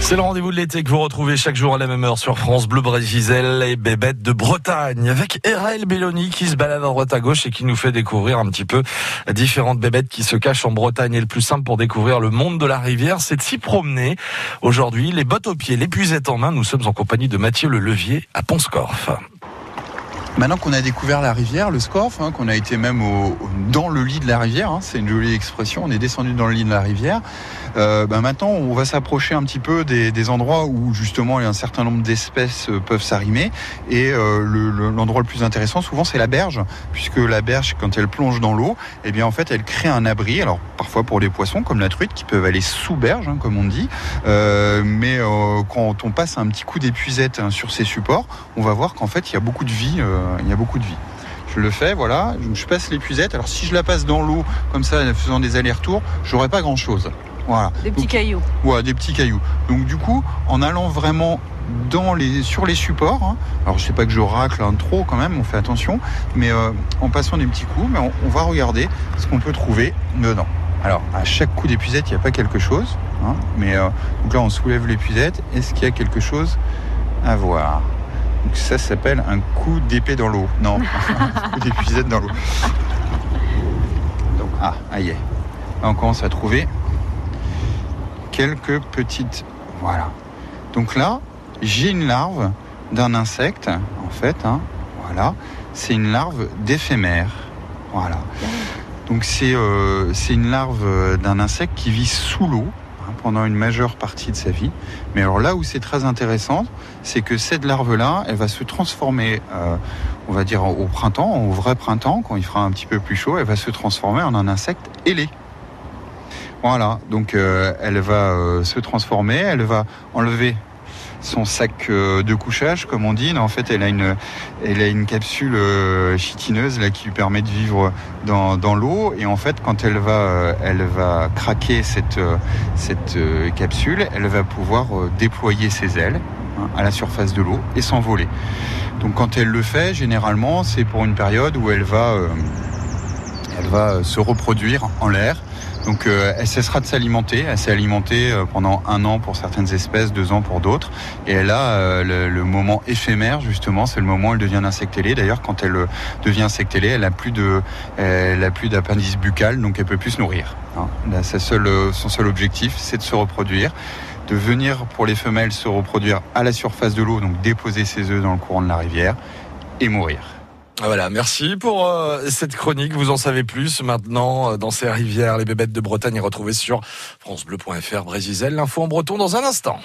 C'est le rendez-vous de l'été que vous retrouvez chaque jour à la même heure sur France Bleu Brésil et bébêtes de Bretagne avec Eraël Belloni qui se balade à droite à gauche et qui nous fait découvrir un petit peu différentes bébêtes qui se cachent en Bretagne. Et le plus simple pour découvrir le monde de la rivière, c'est de s'y promener. Aujourd'hui, les bottes aux pieds, les puisettes en main, nous sommes en compagnie de Mathieu Le Levier à Ponscorf. Maintenant qu'on a découvert la rivière, le Scorf, hein, qu'on a été même dans le lit de la rivière, hein, c'est une jolie expression, on est descendu dans le lit de la rivière, euh, ben maintenant on va s'approcher un petit peu des, endroits où justement un certain nombre d'espèces euh, peuvent s'arrimer. Et euh, l'endroit le, plus intéressant souvent c'est la berge, puisque la berge quand elle plonge dans l'eau, eh bien en fait elle crée un abri, alors parfois pour les poissons comme la truite qui peuvent aller sous berge, hein, comme on dit, mais quand on passe un petit coup d'épuisette sur ces supports, on va voir qu'en fait il y a beaucoup de vie. Euh, il y a beaucoup de vie. Je le fais, voilà, je passe l'épuisette. Alors si je la passe dans l'eau, comme ça, en faisant des allers-retours, j'aurai pas grand-chose. Voilà. Des petits Donc, cailloux. Ouais, des petits cailloux. Donc du coup, en allant vraiment dans les, sur les supports, hein, alors je sais pas que je racle un trop quand même, on fait attention, mais euh, en passant des petits coups, mais on, on va regarder ce qu'on peut trouver dedans. Alors à chaque coup d'épuisette, il n'y a pas quelque chose, hein, mais euh, donc là on soulève l'épuisette. Est-ce qu'il y a quelque chose à voir? Donc ça s'appelle un coup d'épée dans l'eau. Non, un coup d'épuisette dans l'eau. Donc, ah, aïe. Là, on commence à trouver quelques petites... Voilà. Donc là, j'ai une larve d'un insecte, en fait. Hein, voilà. C'est une larve d'éphémère. Voilà. Donc c'est euh, une larve d'un insecte qui vit sous l'eau pendant une majeure partie de sa vie. Mais alors là où c'est très intéressant, c'est que cette larve-là, elle va se transformer, euh, on va dire au printemps, au vrai printemps, quand il fera un petit peu plus chaud, elle va se transformer en un insecte ailé. Voilà, donc euh, elle va euh, se transformer, elle va enlever son sac de couchage, comme on dit. En fait, elle a une, elle a une capsule chitineuse là qui lui permet de vivre dans, dans l'eau. Et en fait, quand elle va, elle va craquer cette, cette capsule, elle va pouvoir déployer ses ailes hein, à la surface de l'eau et s'envoler. Donc, quand elle le fait, généralement, c'est pour une période où elle va, euh, elle va se reproduire en l'air. Donc euh, elle cessera de s'alimenter. Elle s'est alimentée euh, pendant un an pour certaines espèces, deux ans pour d'autres. Et là, euh, le, moment éphémère justement, c'est le moment où elle devient insecte ailé. D'ailleurs, quand elle devient insecte ailé, elle a plus de, elle a plus d'appendice buccal, donc elle peut plus se nourrir. Hein. Son seul objectif, c'est de se reproduire de venir pour les femelles se reproduire à la surface de l'eau, donc déposer ses œufs dans le courant de la rivière et mourir. Voilà, merci pour euh, cette chronique. Vous en savez plus maintenant euh, dans ces rivières. Les bébêtes de Bretagne est sur francebleu.fr Brésil. L'info en breton dans un instant.